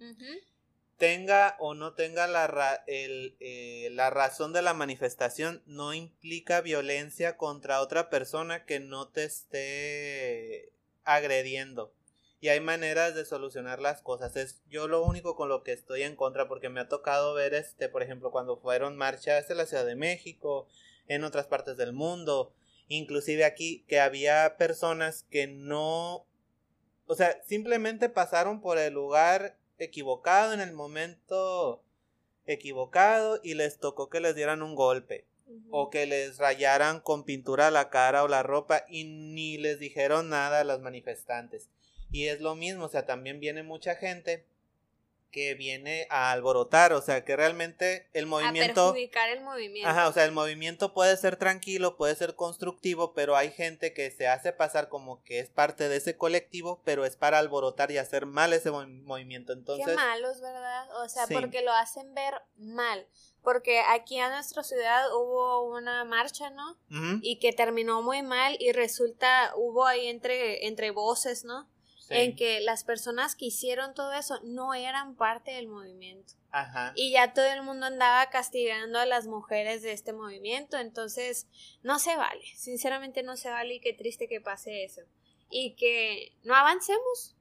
tenga o no tenga la, eh, la razón de la manifestación, no implica violencia contra otra persona que no te esté agrediendo. Y hay maneras de solucionar las cosas. Es yo lo único con lo que estoy en contra, porque me ha tocado ver, este, por ejemplo, cuando fueron marchas en la Ciudad de México, en otras partes del mundo, inclusive aquí, que había personas que no, o sea, simplemente pasaron por el lugar equivocado en el momento equivocado y les tocó que les dieran un golpe o que les rayaran con pintura la cara o la ropa y ni les dijeron nada a los manifestantes. Y es lo mismo, o sea, también viene mucha gente que viene a alborotar, o sea, que realmente el movimiento... A perjudicar el movimiento. Ajá, o sea, el movimiento puede ser tranquilo, puede ser constructivo, pero hay gente que se hace pasar como que es parte de ese colectivo, pero es para alborotar y hacer mal ese movimiento, entonces... Qué malos, ¿verdad? O sea, porque lo hacen ver mal. Porque aquí en nuestra ciudad hubo una marcha, ¿no? Y que terminó muy mal y resulta, hubo ahí entre, entre voces, ¿no? En que las personas que hicieron todo eso no eran parte del movimiento. Ajá. Y ya todo el mundo andaba castigando a las mujeres de este movimiento, entonces no se vale, sinceramente no se vale y qué triste que pase eso. Y que no avancemos.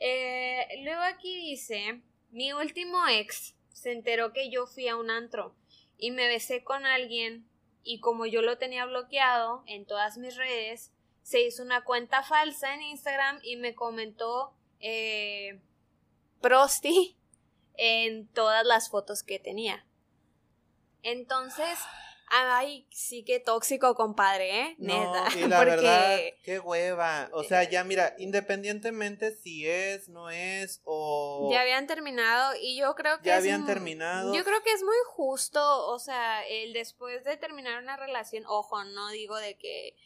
Eh, luego aquí dice, mi último ex se enteró que yo fui a un antro y me besé con alguien y como yo lo tenía bloqueado en todas mis redes, se hizo una cuenta falsa en Instagram y me comentó eh, Prosti en todas las fotos que tenía. Entonces, ay, sí que tóxico, compadre, ¿eh? Neta. y la verdad, qué hueva. O sea, ya mira, independientemente si es, no es, o... Ya habían terminado y yo creo que... Ya habían terminado. Yo creo que es muy justo, o sea, el después de terminar una relación, ojo, no digo de que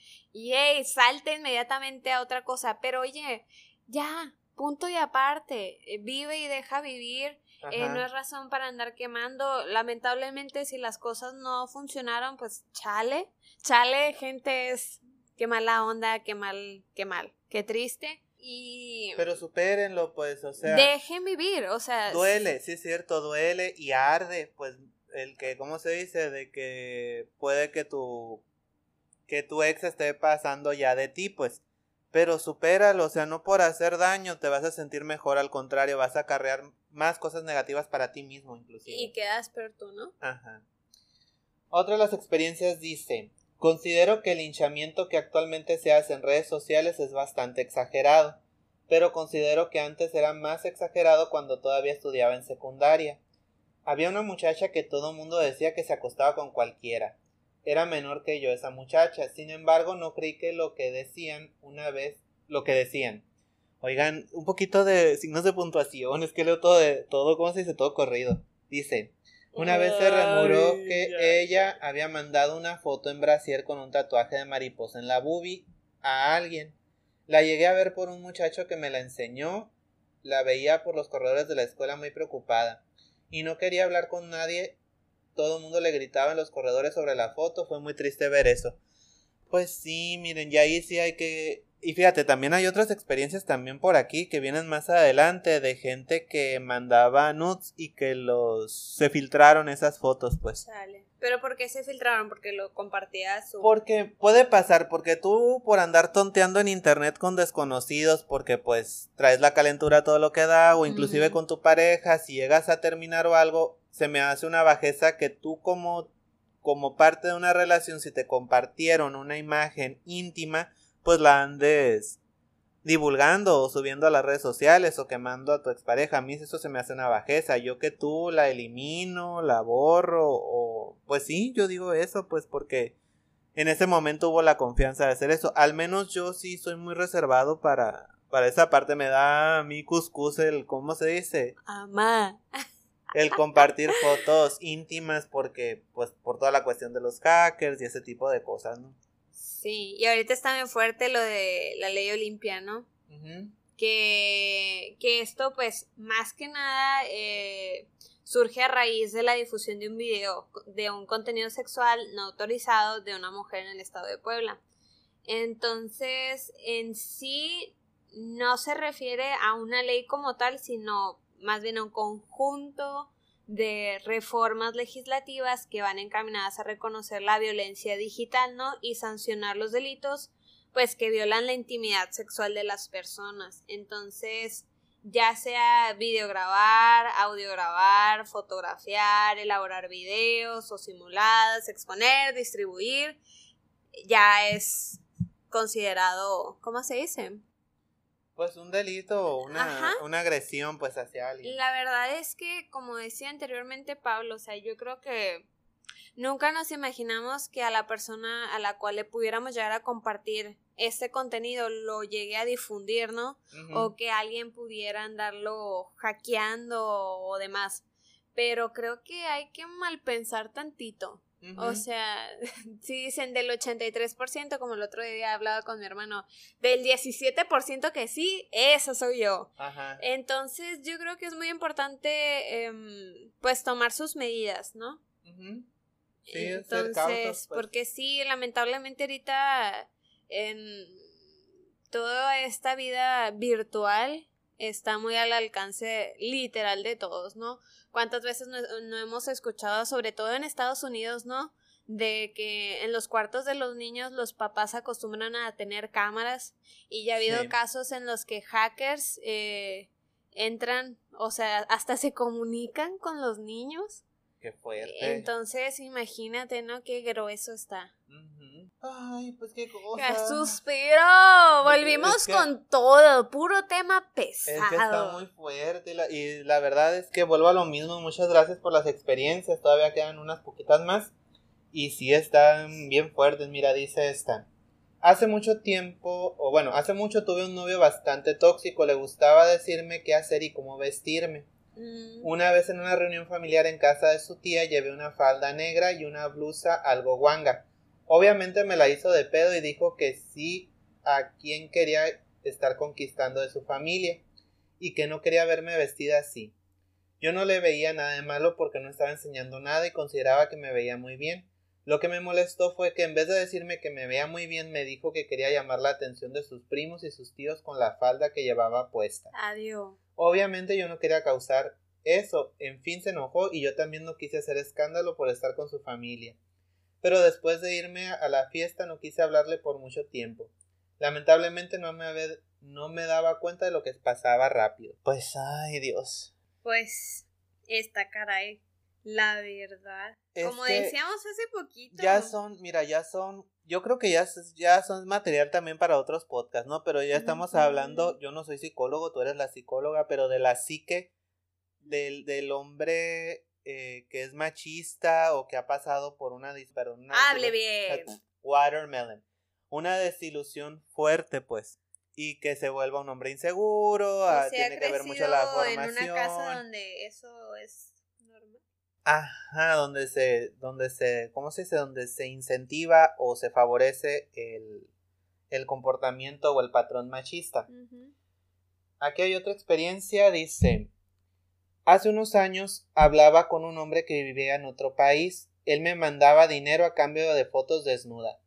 yay, salte inmediatamente a otra cosa, pero oye, ya, punto y aparte, eh, vive y deja vivir Eh, no es razón para andar quemando. Lamentablemente, si las cosas no funcionaron, pues chale. Chale, gente, es qué mala onda, qué mal, qué mal, qué triste. Y... Pero supérenlo, pues, o sea... Dejen vivir, o sea... Duele, sí es cierto, duele y arde, pues, el que, ¿cómo se dice? De que puede que tu... que tu ex esté pasando ya de ti, pues. Pero supéralo, o sea, no por hacer daño te vas a sentir mejor, al contrario, vas a acarrear más cosas negativas para ti mismo, inclusive. Y quedas peor tú, ¿no? Ajá. Otra de las experiencias dice, considero que el linchamiento que actualmente se hace en redes sociales es bastante exagerado, pero considero que antes era más exagerado cuando todavía estudiaba en secundaria. Había una muchacha que todo el mundo decía que se acostaba con cualquiera. Era menor que yo esa muchacha, sin embargo no creí que lo que decían una vez, lo que decían. Oigan, un poquito de signos de puntuación, es que leo todo de todo, ¿cómo se dice? Todo corrido. Dice, una vez se remuró que ella había mandado una foto en brasier con un tatuaje de mariposa en la boobie a alguien. La llegué a ver por un muchacho que me la enseñó. La veía por los corredores de la escuela muy preocupada. Y no quería hablar con nadie. Todo el mundo le gritaba en los corredores sobre la foto. Fue muy triste ver eso. Pues sí, miren, ya ahí sí hay que y fíjate, también hay otras experiencias también por aquí que vienen más adelante de gente que mandaba nudes y que los se filtraron esas fotos, pues. Sale. Pero ¿por qué se filtraron? Porque lo compartías su... Porque puede pasar, porque tú por andar tonteando en internet con desconocidos, porque pues traes la calentura todo lo que da, o inclusive con tu pareja, si llegas a terminar o algo, se me hace una bajeza que tú como, como parte de una relación, si te compartieron una imagen íntima, pues la andes divulgando o subiendo a las redes sociales o quemando a tu expareja. A mí eso se me hace una bajeza. Yo que tú la elimino, la borro o... Pues sí, yo digo eso, pues porque en ese momento hubo la confianza de hacer eso. Al menos yo sí soy muy reservado para... Para esa parte me da mí cuscús el... ¿Cómo se dice? Amá. El compartir fotos íntimas porque... Pues por toda la cuestión de los hackers y ese tipo de cosas, ¿no? Sí, y ahorita está muy fuerte lo de la ley Olimpia, ¿no? que, que esto, pues, más que nada, eh, surge a raíz de la difusión de un video de un contenido sexual no autorizado de una mujer en el estado de Puebla. Entonces, en sí, no se refiere a una ley como tal, sino más bien a un conjunto de reformas legislativas que van encaminadas a reconocer la violencia digital, ¿no? Y sancionar los delitos, pues que violan la intimidad sexual de las personas. Entonces, ya sea videograbar, audiograbar, fotografiar, elaborar videos o simuladas, exponer, distribuir, ya es considerado, ¿cómo se dice? Pues un delito o una, una, agresión pues hacia alguien. La verdad es que, como decía anteriormente Pablo, o sea, yo creo que nunca nos imaginamos que a la persona a la cual le pudiéramos llegar a compartir este contenido lo llegue a difundir, ¿no? O que alguien pudiera andarlo hackeando o demás. Pero creo que hay que malpensar tantito. O sea, si dicen del 83%, como el otro día hablaba con mi hermano, del 17% que sí, eso soy yo. Entonces, yo creo que es muy importante, em, pues, tomar sus medidas, ¿no? Sí, Entonces, pues. porque sí, lamentablemente ahorita en toda esta vida virtual está muy al alcance literal de todos, ¿no? ¿Cuántas veces no, hemos escuchado, sobre todo en Estados Unidos, ¿no? De que en los cuartos de los niños los papás acostumbran a tener cámaras y ya ha habido casos en los que hackers eh, entran, o sea, hasta se comunican con los niños. Qué fuerte. Entonces, imagínate, ¿no? Qué grueso está. Ay, pues qué cosa. ¡Qué suspiro! Volvimos con todo, puro tema pesado. Es que está muy fuerte y la, verdad es que vuelvo a lo mismo. Muchas gracias por las experiencias. Todavía quedan unas poquitas más. Y sí están bien fuertes. Mira, dice esta. Hace mucho tiempo, o bueno, hace mucho tuve un novio bastante tóxico. Le gustaba decirme qué hacer y cómo vestirme. Mm. Una vez en una reunión familiar en casa de su tía llevé una falda negra y una blusa algo guanga Obviamente me la hizo de pedo y dijo que sí a quien quería estar conquistando de su familia y que no quería verme vestida así. Yo no le veía nada de malo porque no estaba enseñando nada y consideraba que me veía muy bien. Lo que me molestó fue que en vez de decirme que me veía muy bien, me dijo que quería llamar la atención de sus primos y sus tíos con la falda que llevaba puesta. Adiós. Obviamente yo no quería causar eso. En fin se enojó y yo también no quise hacer escándalo por estar con su familia. Pero después de irme a la fiesta no quise hablarle por mucho tiempo. Lamentablemente no me, no me daba cuenta de lo que pasaba rápido. Pues, ay Dios. Pues, esta caray. La verdad. Como decíamos hace poquito. Ya son, mira, ya son, yo creo que ya, ya son material también para otros podcasts, ¿no? Pero ya estamos hablando, yo no soy psicólogo, tú eres la psicóloga, pero de la psique del, del hombre eh, que es machista o que ha pasado por una... Perdón, Hable bien. Watermelon. Una desilusión fuerte, pues y que se vuelva un hombre inseguro, ah, tiene que ver mucho la formación. en una casa donde eso es normal. Ajá, donde se, donde se, ¿cómo se dice? Donde se incentiva o se favorece el, el comportamiento o el patrón machista. Aquí hay otra experiencia, dice, hace unos años hablaba con un hombre que vivía en otro país, él me mandaba dinero a cambio de fotos desnuda.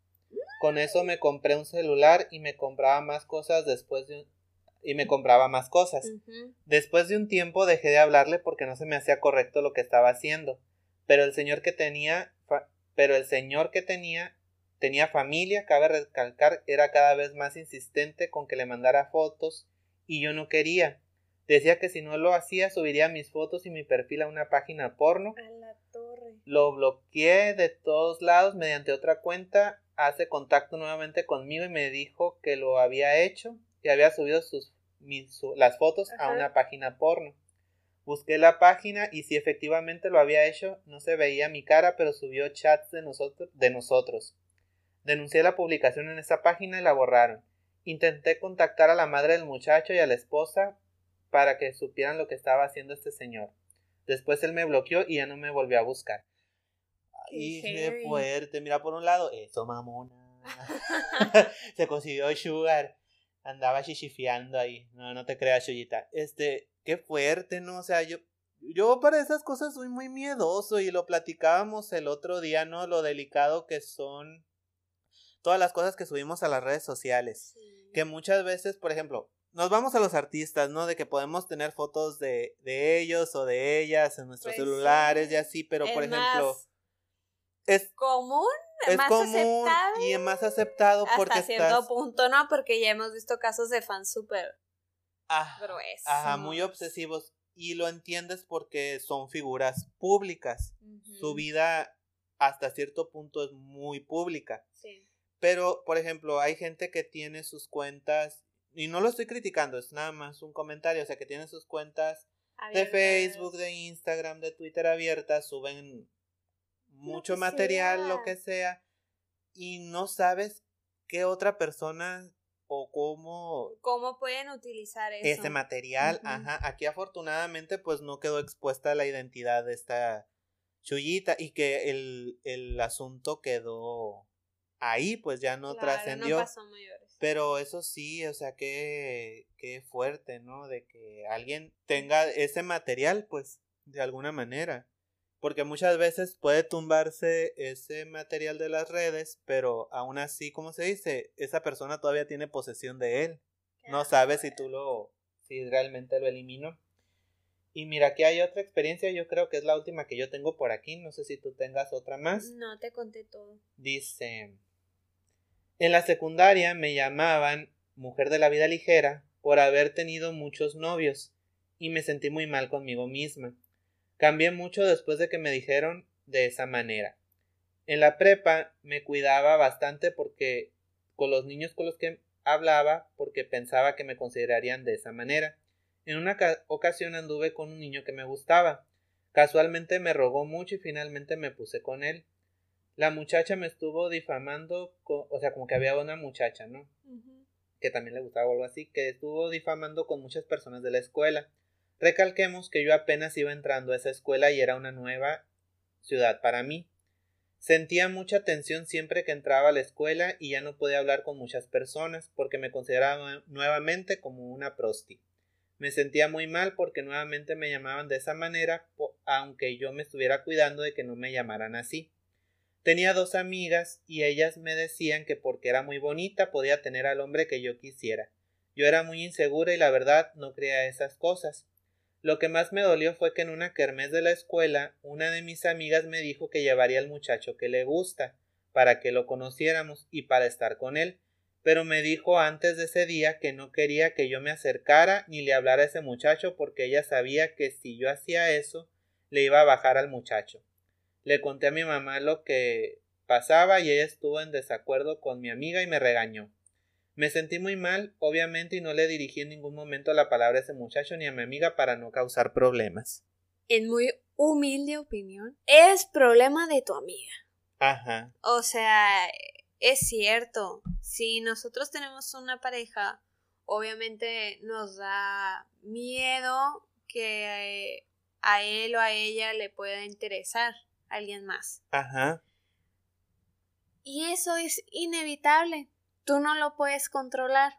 Con eso me compré un celular y me compraba más cosas después de y me compraba más cosas. Después de un tiempo dejé de hablarle porque no se me hacía correcto lo que estaba haciendo. Pero el señor que tenía pero el señor que tenía tenía familia, cabe recalcar, era cada vez más insistente con que le mandara fotos y yo no quería. Decía que si no lo hacía subiría mis fotos y mi perfil a una página porno. A la torre. Lo bloqueé de todos lados mediante otra cuenta hace contacto nuevamente conmigo y me dijo que lo había hecho y había subido sus, las fotos a una página porno. Busqué la página y si efectivamente lo había hecho, no se veía mi cara, pero subió chats de, nosotros, de nosotros. Denuncié la publicación en esa página y la borraron. Intenté contactar a la madre del muchacho y a la esposa para que supieran lo que estaba haciendo este señor. Después él me bloqueó y ya no me volvió a buscar. Y qué fuerte. Mira, por un lado, eso mamona. Se consiguió Sugar. Andaba chichifiando ahí. No, no te creas, Chuyita. Este, qué fuerte, ¿no? O sea, yo, yo para esas cosas soy muy miedoso y lo platicábamos el otro día, ¿no? Lo delicado que son todas las cosas que subimos a las redes sociales. Que muchas veces, por ejemplo, nos vamos a los artistas, ¿no? De que podemos tener fotos de, de ellos o de ellas en nuestros pues celulares y así, pero por ejemplo es común, es más común y es más aceptado hasta cierto punto, ¿no? Porque ya hemos visto casos de fans súper gruesos. Ajá, muy obsesivos y lo entiendes porque son figuras públicas. Su vida hasta cierto punto es muy pública. Sí. Pero, por ejemplo, hay gente que tiene sus cuentas, y no lo estoy criticando, es nada más un comentario, o sea, que tiene sus cuentas de Facebook, de Instagram, de Twitter abiertas, suben mucho material, lo que sea, y no sabes qué otra persona o cómo... ¿Cómo pueden utilizar eso? Ese material, ajá. Aquí afortunadamente pues no quedó expuesta la identidad de esta chullita y que el, el asunto quedó ahí, pues ya no trascendió. Pero eso sí, o sea, qué, qué fuerte, ¿no? De que alguien tenga ese material, pues, de alguna manera porque muchas veces puede tumbarse ese material de las redes, pero aún así, como se dice, esa persona todavía tiene posesión de él. No sabe si tú lo, si realmente lo eliminó. Y mira, aquí hay otra experiencia, yo creo que es la última que yo tengo por aquí, no sé si tú tengas otra más. No, te conté todo. Dice, en la secundaria me llamaban mujer de la vida ligera por haber tenido muchos novios y me sentí muy mal conmigo misma. Cambié mucho después de que me dijeron de esa manera. En la prepa me cuidaba bastante porque con los niños con los que hablaba porque pensaba que me considerarían de esa manera. En una ocasión anduve con un niño que me gustaba. Casualmente me rogó mucho y finalmente me puse con él. La muchacha me estuvo difamando, o sea, como que había una muchacha, ¿no? Que también le gustaba o algo así, que estuvo difamando con muchas personas de la escuela. Recalquemos que yo apenas iba entrando a esa escuela y era una nueva ciudad para mí. Sentía mucha tensión siempre que entraba a la escuela y ya no podía hablar con muchas personas porque me consideraba nuevamente como una prosti. Me sentía muy mal porque nuevamente me llamaban de esa manera, aunque yo me estuviera cuidando de que no me llamaran así. Tenía dos amigas y ellas me decían que porque era muy bonita podía tener al hombre que yo quisiera. Yo era muy insegura y la verdad no creía esas cosas. Lo que más me dolió fue que en una kermés de la escuela una de mis amigas me dijo que llevaría al muchacho que le gusta, para que lo conociéramos y para estar con él, pero me dijo antes de ese día que no quería que yo me acercara ni le hablara a ese muchacho porque ella sabía que si yo hacía eso le iba a bajar al muchacho. Le conté a mi mamá lo que pasaba y ella estuvo en desacuerdo con mi amiga y me regañó. Me sentí muy mal, obviamente, y no le dirigí en ningún momento la palabra a ese muchacho ni a mi amiga para no causar problemas. En muy humilde opinión, es problema de tu amiga. Ajá. O sea, es cierto, si nosotros tenemos una pareja, obviamente nos da miedo que a él o a ella le pueda interesar alguien más. Ajá. Y eso es inevitable. Tú no lo puedes controlar.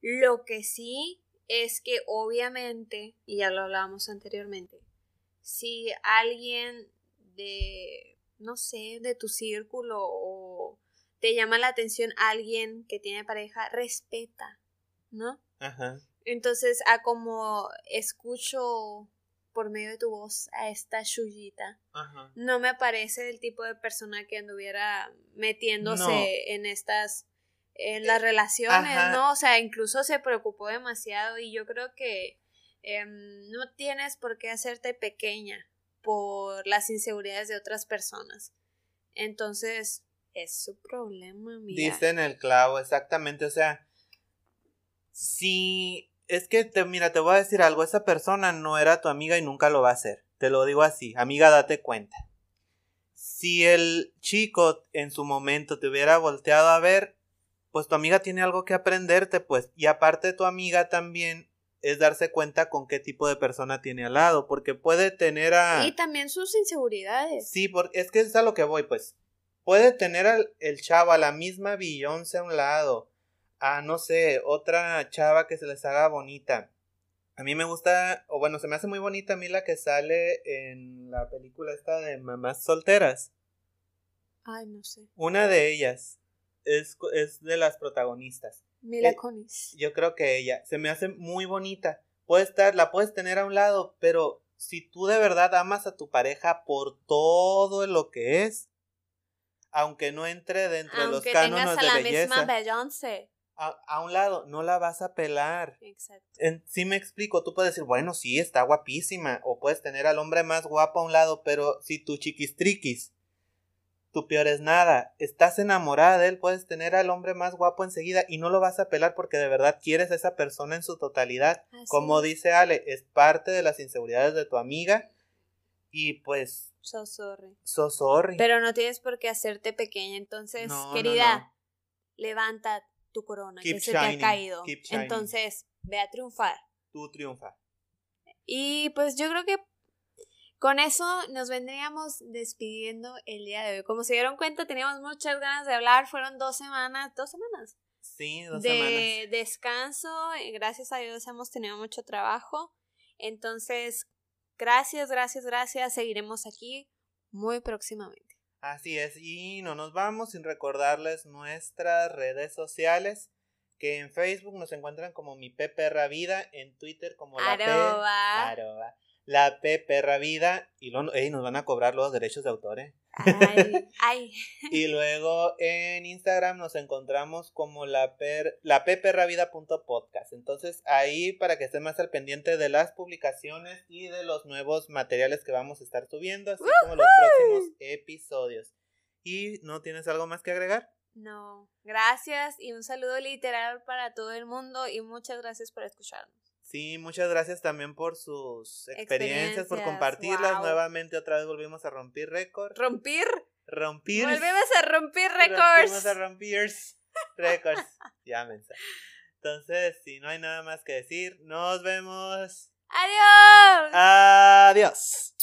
Lo que sí es que obviamente, y ya lo hablábamos anteriormente, si alguien de, no sé, de tu círculo o te llama la atención alguien que tiene pareja, respeta, ¿no? Ajá. Entonces, a como escucho por medio de tu voz a esta Shuyita, no me parece el tipo de persona que anduviera metiéndose en estas en las relaciones, ¿no? O sea, incluso se preocupó demasiado y yo creo que em, no tienes por qué hacerte pequeña por las inseguridades de otras personas. Entonces, es su problema, mira. Dice en el clavo, exactamente, o sea, si es que, te, mira, te voy a decir algo, esa persona no era tu amiga y nunca lo va a ser. Te lo digo así, amiga, date cuenta. Si el chico en su momento te hubiera volteado a ver, pues tu amiga tiene algo que aprenderte, pues. Y aparte tu amiga también es darse cuenta con qué tipo de persona tiene al lado, porque puede tener a... Y también sus inseguridades. Sí, porque es que es a lo que voy, pues. Puede tener al el chavo a la misma Beyoncé a un lado, a no sé, otra chava que se les haga bonita. A mí me gusta, o bueno, se me hace muy bonita a mí la que sale en la película esta de Mamás Solteras. Ay, no sé. Una de ellas es, es de las protagonistas. Mila Eh, Kunis. Yo creo que ella se me hace muy bonita. Puede estar, la puedes tener a un lado, pero si tú de verdad amas a tu pareja por todo lo que es, aunque no entre dentro de los Aunque cánones tengas a de la belleza, misma Beyoncé. A, a un lado, no la vas a pelar. Exacto. En- sí me explico, tú puedes decir, bueno, sí, está guapísima, o puedes tener al hombre más guapo a un lado, pero si tu chiquistriquis, tu peor es nada, estás enamorada de él, puedes tener al hombre más guapo enseguida y no lo vas a pelar porque de verdad quieres a esa persona en su totalidad. Así Como es. dice Ale, es parte de las inseguridades de tu amiga y pues, So sorry. so sorry. Pero no tienes por qué hacerte pequeña. Entonces, No, querida, no. levanta tu corona Keep que se shining, te ha caído. Entonces, ve a triunfar. Tú triunfa. Y pues yo creo que con eso nos vendríamos despidiendo el día de hoy. Como se dieron cuenta, teníamos muchas ganas de hablar. Fueron dos semanas, dos semanas Sí, dos de semanas. descanso. y Gracias a Dios hemos tenido mucho trabajo. Entonces, gracias, gracias, gracias. Seguiremos aquí muy próximamente. Así es, y no nos vamos sin recordarles nuestras redes sociales, que en Facebook nos encuentran como mi Perra Vida, en Twitter como la P, la P Perra Vida, y ey, nos van a cobrar los derechos de autor, ¿eh? Ay, ay. Y luego en Instagram nos encontramos como la, per, la peperravida.podcast. Entonces ahí para que estén más al pendiente de las publicaciones y de los nuevos materiales que vamos a estar subiendo, así como los próximos episodios. ¿Y no tienes algo más que agregar? No, gracias y un saludo literal para todo el mundo y muchas gracias por escucharnos. Sí, muchas gracias también por sus experiencias, por compartirlas. wow. Nuevamente otra vez volvimos a romper récord. ¿Rompir? Rompir. Volvemos a romper Rompimos récords. a romper récords. ya, mensa. Entonces, si no hay nada más que decir, nos vemos. Adiós. Adiós.